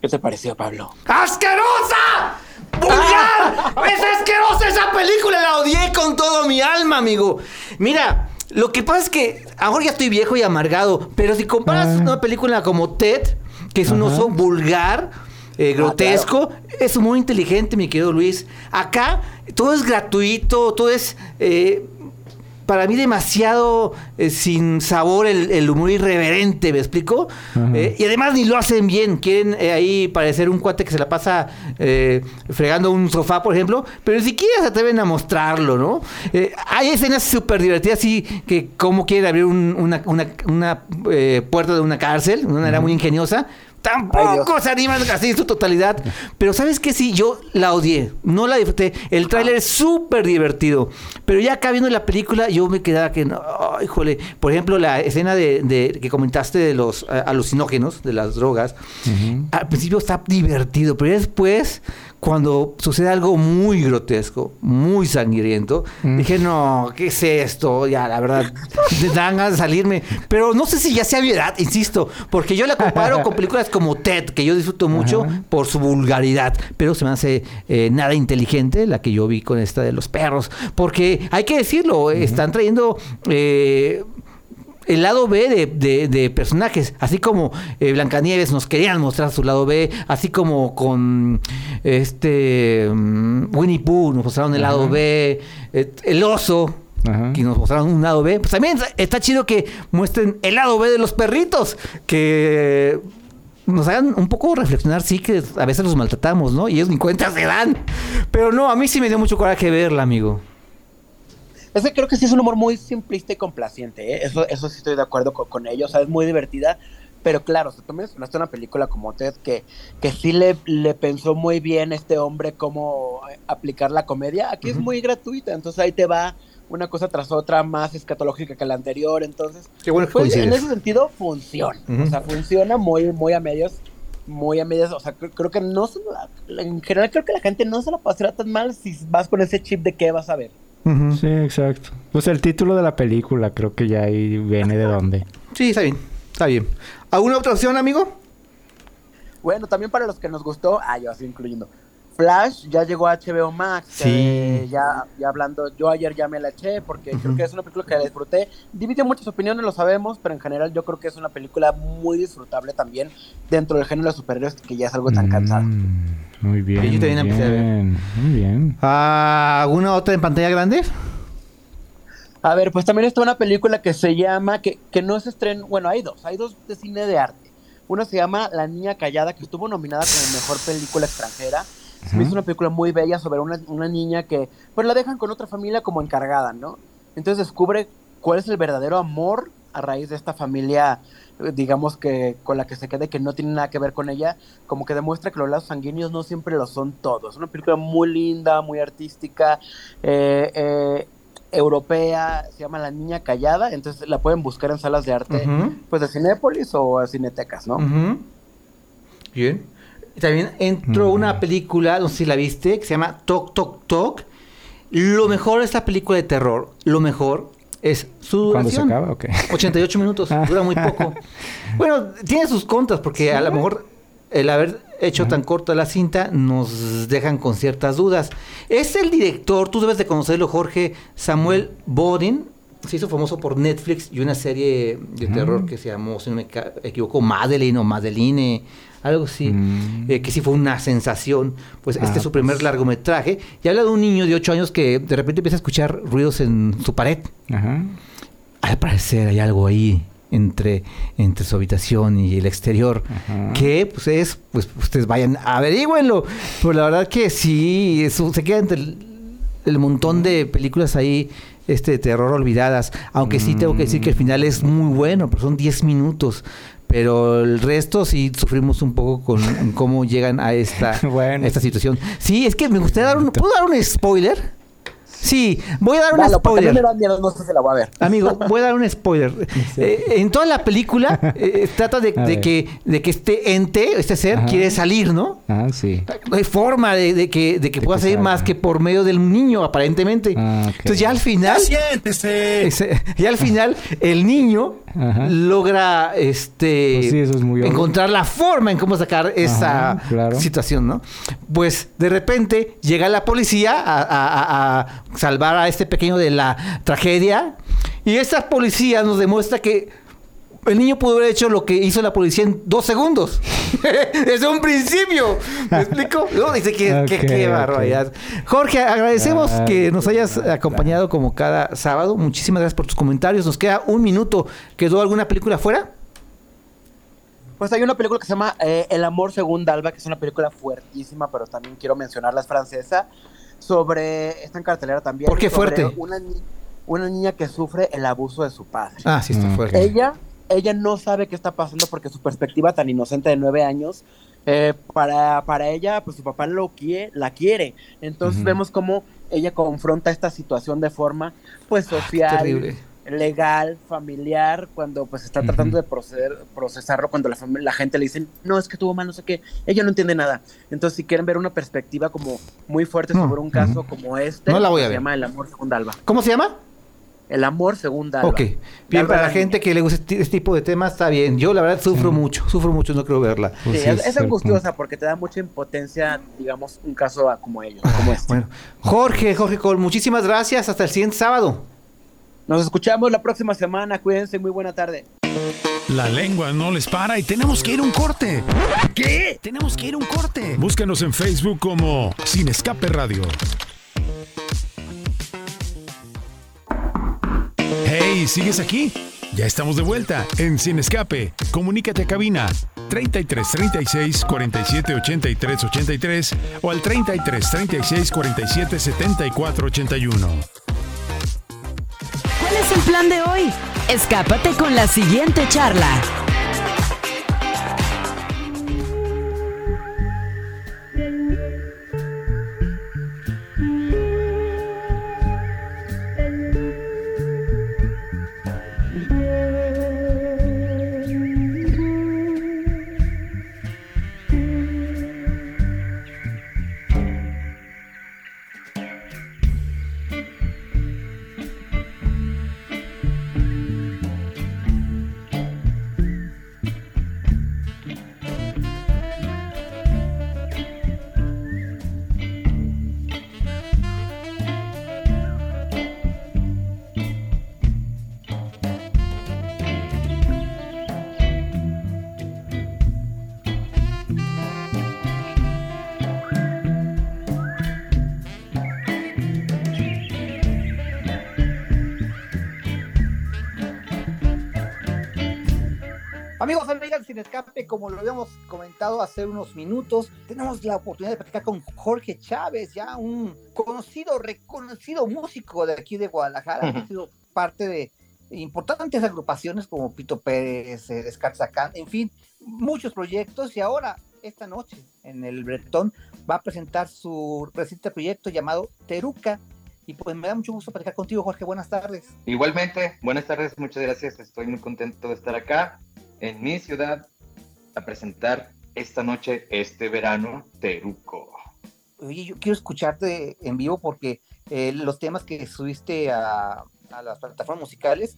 ¿Qué te pareció, Pablo? ¡Asquerosa! ¡Vulgar! ¡Es asquerosa esa película! La odié con todo mi alma, amigo. Mira, lo que pasa es que ahora ya estoy viejo y amargado, pero si comparas Ah. una película como Ted, que es un Ajá. oso vulgar, eh, grotesco, es muy inteligente, mi querido Luis. Acá todo es gratuito, todo es... eh, para mí demasiado eh, sin sabor el, el humor irreverente, ¿me explico? Eh, y además ni lo hacen bien. Quieren eh, ahí parecer un cuate que se la pasa eh, fregando un sofá, por ejemplo, pero ni siquiera se atreven a mostrarlo, ¿no? Hay escenas súper divertidas, así que cómo quieren abrir un- una, una- una, eh, puerta de una cárcel, de una manera muy ingeniosa. Tampoco se animan así en su totalidad. Pero ¿sabes qué? Sí, yo la odié. No la disfruté. El tráiler es súper divertido. Pero ya acá viendo la película, yo me quedaba que... Ay, híjole. Por ejemplo, la escena de, de- que comentaste de los eh, alucinógenos, de las drogas. Al principio está divertido, pero después... Cuando sucede algo muy grotesco, muy sangriento, dije, no, ¿qué es esto? Ya, la verdad, me dan ganas de salirme. Pero no sé si ya sea mi edad, insisto, porque yo la comparo con películas como Ted, que yo disfruto mucho por su vulgaridad, pero se me hace eh, nada inteligente la que yo vi con esta de los perros. Porque hay que decirlo, están trayendo... eh, el lado B de, de- de personajes, así como eh, Blancanieves nos querían mostrar su lado B, así como con este mm, Winnie Pooh nos mostraron el lado B, eh, el oso Ajá. que nos mostraron un lado B, pues también está chido que muestren el lado B de los perritos, que nos hagan un poco reflexionar, sí que a veces los maltratamos, ¿no? Y ellos ni cuenta se dan. Pero no, a mí sí me dio mucho coraje verla, amigo. Es que creo que sí es un humor muy simplista y complaciente, ¿eh? Eso, eso sí estoy de acuerdo con, con ellos, o sea, es muy divertida. Pero claro, si tú mencionaste una película como Ted que, que sí le, le pensó muy bien este hombre cómo eh, aplicar la comedia, aquí es muy gratuita, entonces ahí te va una cosa tras otra más escatológica que la anterior, entonces Qué bueno pues, en ese sentido funciona, Ujú. o sea, funciona muy, muy a medios, muy a medias, o sea, creo, creo que no se en general creo que la gente no se la pasará tan mal si vas con ese chip de qué vas a ver. Sí, exacto. Pues el título de la película creo que ya ahí viene de dónde. Sí, está bien, está bien. ¿Alguna otra opción, amigo? Bueno, también para los que nos gustó, ah, yo así incluyendo. Flash ya llegó a HBO Max. Sí. eh, ya, ya hablando, yo ayer ya me la eché porque creo que es una película que la disfruté. Divide muchas opiniones, lo sabemos, pero en general yo creo que es una película muy disfrutable también dentro del género de superhéroes que ya es algo tan cansado. Mm, muy bien. Yo también muy empecé a ver. bien, Muy bien. Ah, ¿Alguna otra en pantalla grande? A ver, pues también está una película que se llama, que, que no se estrena, bueno, hay dos, hay dos de cine de arte. Una se llama La Niña Callada, que estuvo nominada como Mejor Película Extranjera. Se me hizo una película muy bella sobre una, una niña que, pues la dejan con otra familia como encargada, ¿no? Entonces descubre cuál es el verdadero amor a raíz de esta familia, eh, digamos que con la que se quede, que no tiene nada que ver con ella, como que demuestra que los lazos sanguíneos no siempre lo son todos. Es una película muy linda, muy artística, eh, eh, europea, se llama La Niña Callada, entonces la pueden buscar en salas de arte, pues de Cinépolis o Cinetecas, ¿no? Bien. También entró una película, no sé si la viste, que se llama Toc Toc Toc. Lo mejor de esta película de terror, lo mejor es su ¿Cuándo se duración. acaba? Ok. 88 minutos, dura muy poco. Bueno, tiene sus contras porque a lo mejor el haber hecho tan corta la cinta nos dejan con ciertas dudas. Es el director, tú debes de conocerlo, Jorge Samuel Bodin. Se hizo famoso por Netflix y una serie de terror que se llamó, si no me equivoco, Madeline o Madeline, algo así, Mm. eh, que sí fue una sensación. Pues este Ah, es su primer pues. largometraje. Y habla de un niño de 8 años que de repente empieza a escuchar ruidos en su pared. Ajá. Al parecer hay algo ahí entre, entre su habitación y el exterior. Ajá. Que pues es, pues ustedes vayan, averígüenlo. Pero la verdad que sí, eso se queda entre el, el montón de películas ahí este de terror olvidadas. Aunque sí tengo que decir que el final es muy bueno, pero son 10 minutos. Pero el resto sí sufrimos un poco con cómo llegan a esta, Bueno. a esta situación. Sí, es que me gustaría dar un... ¿Puedo dar un spoiler? Sí, voy a dar un Dalo, spoiler. me da miedo, no sé si la voy a ver. Amigo, voy a dar un spoiler. Eh, en toda la película eh, trata de, que, de que este ente, este ser, Ajá. quiere salir, ¿no? Ah, sí. No hay forma de, de que, de que De pueda que salir salga. más que por medio del niño, aparentemente. Ah, ok. Entonces ya al final... ¡Siéntese! Ese- Y al final el niño Ajá. logra este Pues sí, eso es muy obvio. encontrar la forma en cómo sacar esa Ajá, claro. situación, ¿no? Pues de repente llega la policía a, a- a- a salvar a este pequeño de la tragedia y esa policía nos demuestra que el niño pudo haber hecho lo que hizo la policía en dos segundos. Desde un principio. ¿Me explico? No, dice que, que- qué barbaridad. Jorge, agradecemos Ah, que nos hayas acompañado como cada sábado. Muchísimas gracias por tus comentarios. Nos queda un minuto. ¿Quedó alguna película fuera? Pues hay una película que se llama eh, El amor según Dalva, que es una película fuertísima, pero también quiero mencionarla, es francesa, sobre, está en cartelera también. ¿Por qué sobre fuerte? Una, ni- una niña que sufre el abuso de su padre. Ah, sí, está Mm, fuerte. Ella, ella no sabe qué está pasando porque su perspectiva tan inocente de nueve años, eh, para, para ella, pues su papá lo quiere, la quiere. Entonces vemos cómo ella confronta esta situación de forma, pues, social, Terrible. Legal, familiar, cuando pues está tratando de proceder, procesarlo, cuando la, la gente le dice, no, es que tuvo mal, no sé qué, ella no entiende nada. Entonces, si quieren ver una perspectiva como muy fuerte No. sobre un caso como este, No la voy a se ver. llama El amor según Dalva. ¿Cómo se llama? El amor según Dalva. Ok. Bien, Dalva para la gente que le gusta este, este tipo de temas, está bien. Yo, la verdad, sufro Sí. mucho. Sufro mucho, no quiero verla. Pues Sí, sí, es, es es el angustiosa porque te da mucha impotencia, digamos, un caso como ellos, como este. Bueno, Jorge, Jorge Col, muchísimas gracias. Hasta el siguiente sábado. Nos escuchamos la próxima semana, cuídense, muy buena tarde. La lengua no les para y tenemos que ir a un corte. ¿Qué? Tenemos que ir a un corte. Búscanos en Facebook como Sin Escape Radio. Hey, ¿sigues aquí? Ya estamos de vuelta en Sin Escape. Comunícate a cabina 33 36 47 83 83 o al 33 36 47 74 81. ¿Cuál es el plan de hoy? Escápate con la siguiente charla. Amigos, amigas, sin escape, como lo habíamos comentado hace unos minutos, tenemos la oportunidad de platicar con Jorge Chávez, ya un conocido, reconocido músico de aquí de Guadalajara, que ha sido parte de importantes agrupaciones como Pito Pérez, eh, en fin, muchos proyectos y ahora, esta noche, en el Bretón, va a presentar su reciente proyecto llamado Teruca. Y pues me da mucho gusto platicar contigo, Jorge. Buenas tardes. Igualmente, buenas tardes, muchas gracias. Estoy muy contento de estar acá en mi ciudad a presentar esta noche, este verano, Teruco. Oye, yo quiero escucharte en vivo porque eh, los temas que subiste a, a las plataformas musicales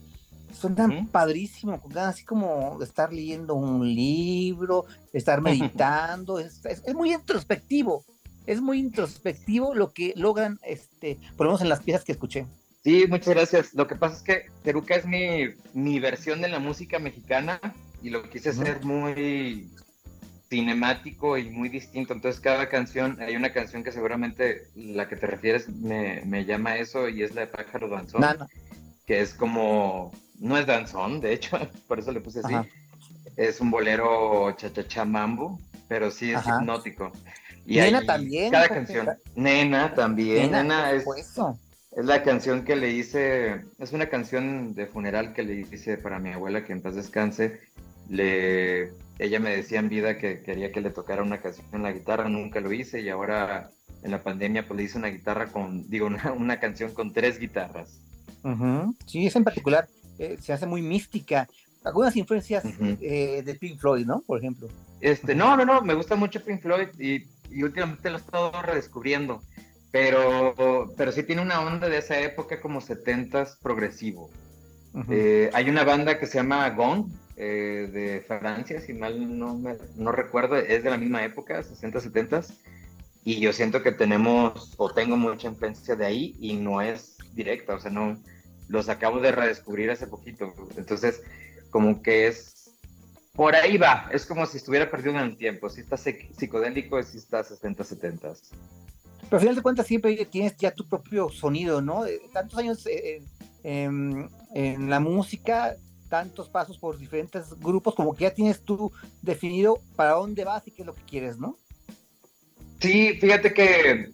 suenan Ujú. padrísimo, con ganas así como de estar leyendo un libro, estar meditando, es, es- es muy introspectivo, es muy introspectivo lo que logran, este, por lo menos en las piezas que escuché. Sí, muchas gracias. Lo que pasa es que Teruca es mi, mi versión de la música mexicana y lo quise hacer muy cinemático y muy distinto. Entonces, cada canción, hay una canción que seguramente la que te refieres me, me llama a eso y es la de Pájaro Danzón, que es como, no es danzón, de hecho, por eso le puse así. Ajá. Es un bolero cha-cha-cha mambo, pero sí es Ajá. hipnótico. Y Nena también, Cada canción. Nena también. Nena, es, es la canción que le hice, es una canción de funeral que le hice para mi abuela, que en paz descanse. Le, ella me decía en vida que quería que le tocara una canción en la guitarra, nunca lo hice y ahora en la pandemia pues le hice una guitarra con, digo, una, una canción con tres guitarras. Sí, esa en particular eh, se hace muy mística. Algunas influencias eh, de Pink Floyd, ¿no? Por ejemplo. Este, no, no, no, me gusta mucho Pink Floyd y, y últimamente lo he estado redescubriendo, pero, pero sí tiene una onda de esa época como 70s progresivo. Eh, hay una banda que se llama Gong, eh, de Francia, si mal no, me- no recuerdo, es de la misma época, 60, 70, y yo siento que tenemos o tengo mucha influencia de ahí y no es directa, o sea, no, los acabo de redescubrir hace poquito, entonces como que es Por ahí va, es como si estuviera perdido en el tiempo, si estás psicodélico, si estás 60, 70. Pero al final de cuentas siempre tienes ya tu propio sonido, ¿no? Tantos años eh, en, en la música, tantos pasos por diferentes grupos, como que ya tienes tú definido para dónde vas y qué es lo que quieres, ¿no? Sí, fíjate que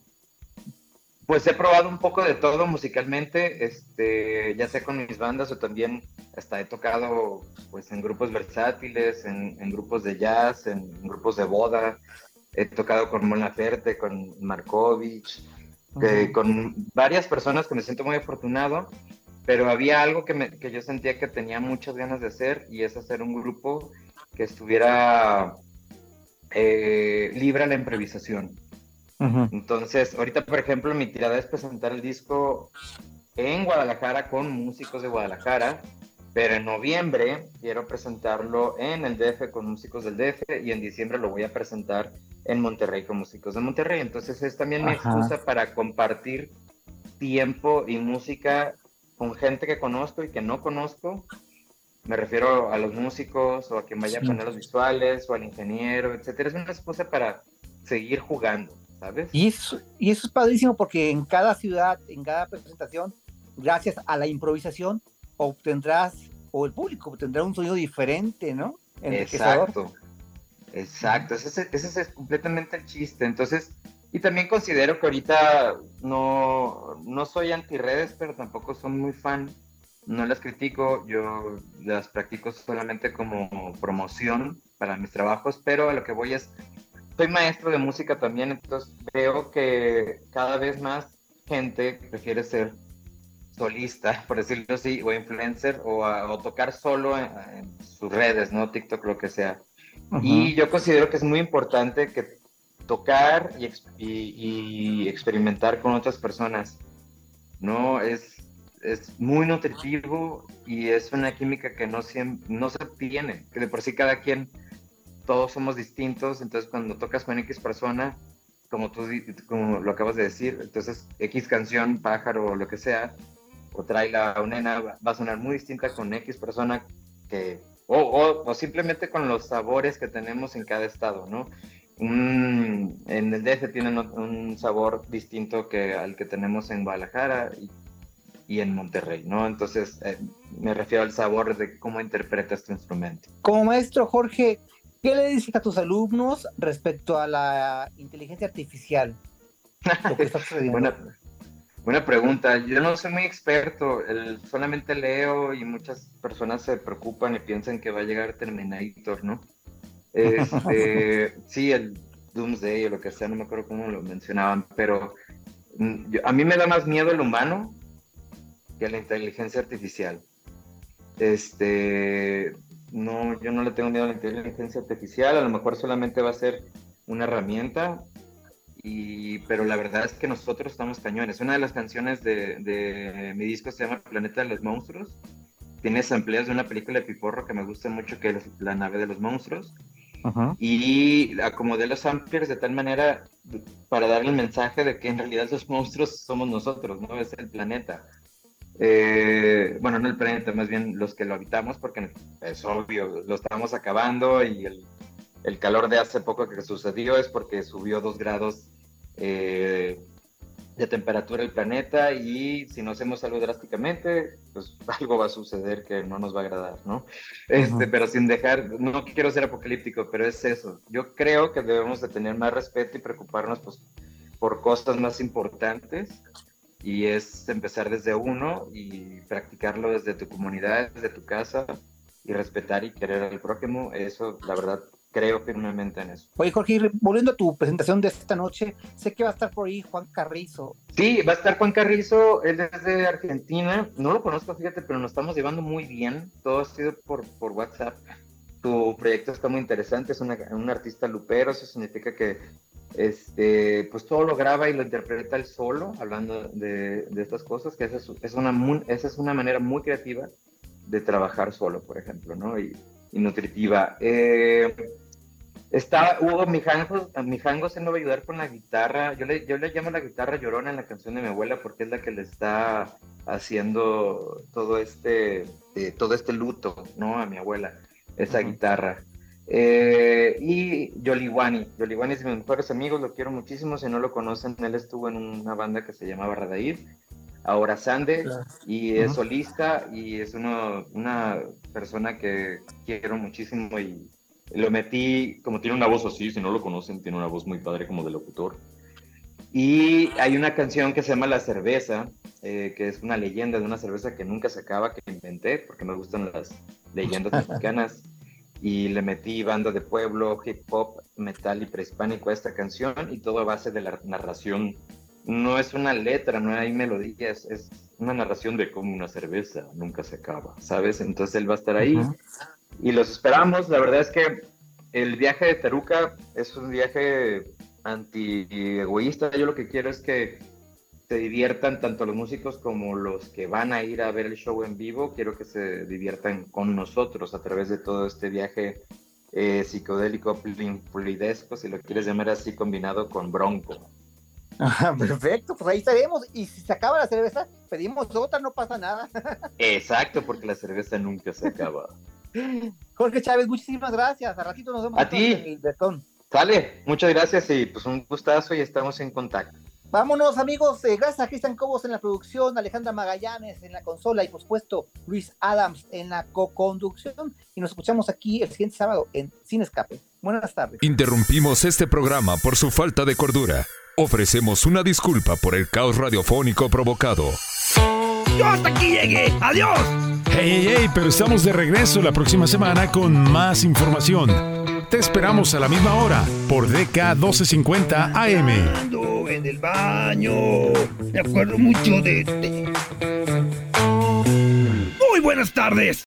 pues he probado un poco de todo musicalmente, este, ya sea con mis bandas o también hasta he tocado pues en grupos versátiles, en, grupos de jazz, en, grupos de boda, he tocado con Mon Laferte, con Markovich, con varias personas que me siento muy afortunado, pero había algo que, me, que yo sentía que tenía muchas ganas de hacer y es hacer un grupo que estuviera eh, libre a la improvisación. Entonces, ahorita, por ejemplo, mi tirada es presentar el disco en Guadalajara con músicos de Guadalajara, pero en noviembre quiero presentarlo en el DF con músicos del DF y en diciembre lo voy a presentar en Monterrey con músicos de Monterrey. Entonces es también mi excusa para compartir tiempo y música con gente que conozco y que no conozco. Me refiero a los músicos o a quien vaya a poner los visuales o al ingeniero, etcétera. Es una excusa para seguir jugando. Y eso, y eso es padrísimo porque en cada ciudad, en cada presentación, gracias a la improvisación, obtendrás, o el público obtendrá un sonido diferente, ¿no? Exacto. Exacto, ese, ese, es completamente el chiste. Entonces, y también considero que ahorita no, no soy anti-redes, pero tampoco soy muy fan. No las critico, yo las practico solamente como promoción para mis trabajos, pero a lo que voy es, soy maestro de música también, entonces veo que cada vez más gente prefiere ser solista, por decirlo así, o influencer, o, tocar solo en, sus redes, ¿no? TikTok, lo que sea. Y yo considero que es muy importante que tocar y, experimentar con otras personas, ¿no? Es, es muy nutritivo y es una química que no, no se tiene, que de por sí cada quien todos somos distintos, entonces cuando tocas con X persona, como tú como lo acabas de decir, entonces X canción, pájaro o lo que sea, o traila o nena, va a sonar muy distinta con X persona que, o, o, simplemente con los sabores que tenemos en cada estado, ¿no? En el DF tienen un sabor distinto que al que tenemos en Guadalajara y, y en Monterrey, ¿no? Entonces eh, me refiero al sabor de cómo interpretas tu instrumento. Como maestro Jorge, ¿Qué le dices a tus alumnos respecto a la inteligencia artificial? buena, pregunta. Yo no soy muy experto, solamente leo y muchas personas se preocupan y piensan que va a llegar Terminator, ¿no? Este, sí, el Doomsday o lo que sea, no me acuerdo cómo lo mencionaban, pero mm, a mí me da más miedo el humano que la inteligencia artificial. Este, no, yo no le tengo miedo a la inteligencia artificial, a lo mejor solamente va a ser una herramienta, y, pero la verdad es que nosotros estamos cañones. Una de las canciones de, mi disco se llama Planeta de los Monstruos. Tiene sampleos de una película de Piporro que me gusta mucho, que es La nave de los monstruos. Y acomodé los samplers de tal manera para darle el mensaje de que en realidad los monstruos somos nosotros, no es el planeta. Eh, bueno, no el planeta, más bien los que lo habitamos, porque es obvio, lo estamos acabando y el, el calor de hace poco que sucedió es porque subió dos grados eh, de temperatura el planeta y si no hacemos algo drásticamente, pues algo va a suceder que no nos va a agradar, ¿no? Este, Pero sin dejar, no quiero ser apocalíptico, pero es eso. Yo creo que debemos de tener más respeto y preocuparnos pues, por cosas más importantes y es empezar desde uno y practicarlo desde tu comunidad, desde tu casa y respetar y querer al prójimo. Eso, la verdad, creo firmemente en eso. Oye, Jorge, volviendo a tu presentación de esta noche, sé que va a estar por ahí Juan Carrizo. Sí, va a estar Juan Carrizo, él es de Argentina, no lo conozco, fíjate, pero nos estamos llevando muy bien, todo ha sido por, por WhatsApp. Tu proyecto está muy interesante, es un artista lupero, eso significa que este, pues todo lo graba y lo interpreta él solo, hablando de, estas cosas, que esa es, una, esa es una manera muy creativa de trabajar solo, por ejemplo, ¿no? Y, nutritiva. Eh, está Hugo Mijangos, Mijangos él me va a ayudar con la guitarra, yo le, yo le llamo la guitarra llorona en la canción de mi abuela porque es la que le está haciendo todo este, eh, todo este luto, ¿no? A mi abuela. esa guitarra. Eh, y Yoliwani. Yoliwani es de mis mejores amigos, lo quiero muchísimo. Si no lo conocen, él estuvo en una banda que se llamaba Radair, ahora Sande, y es solista y es uno, una persona que quiero muchísimo y lo metí, como tiene una voz así, si no lo conocen, tiene una voz muy padre como de locutor. Y hay una canción que se llama La Cerveza, eh, que es una leyenda de una cerveza que nunca se acaba, que inventé, porque me gustan las leyendas mexicanas. Y le metí banda de pueblo, hip hop, metal y prehispánico a esta canción, y todo a base de la narración. No es una letra, no hay melodías, es una narración de cómo una cerveza nunca se acaba, ¿sabes? Entonces él va a estar ahí. Y los esperamos. La verdad es que el viaje de Taruca es un viaje anti-egoísta. Yo lo que quiero es que se diviertan tanto los músicos como los que van a ir a ver el show en vivo. Quiero que se diviertan con nosotros a través de todo este viaje eh, psicodélico, polidesco, si lo quieres llamar así, combinado con bronco. Perfecto, pues ahí estaremos. Y si se acaba la cerveza, pedimos otra, no pasa nada. Exacto, porque la cerveza nunca se acaba. Jorge Chávez, muchísimas gracias. A ratito nos vemos. A ti. Sale, muchas gracias y pues un gustazo y estamos en contacto. Vámonos amigos, eh, gracias a Cristian Cobos en la producción, Alejandra Magallanes en la consola y por supuesto Luis Adams en la co-conducción y nos escuchamos aquí el siguiente sábado en Sin Escape. Buenas tardes. Interrumpimos este programa por su falta de cordura. Ofrecemos una disculpa por el caos radiofónico provocado. Yo hasta aquí llegué. Adiós. Hey, hey, hey, pero estamos de regreso la próxima semana con más información. Te esperamos a la misma hora por DK 1250 AM. En el baño. Me acuerdo mucho de este. Muy buenas tardes.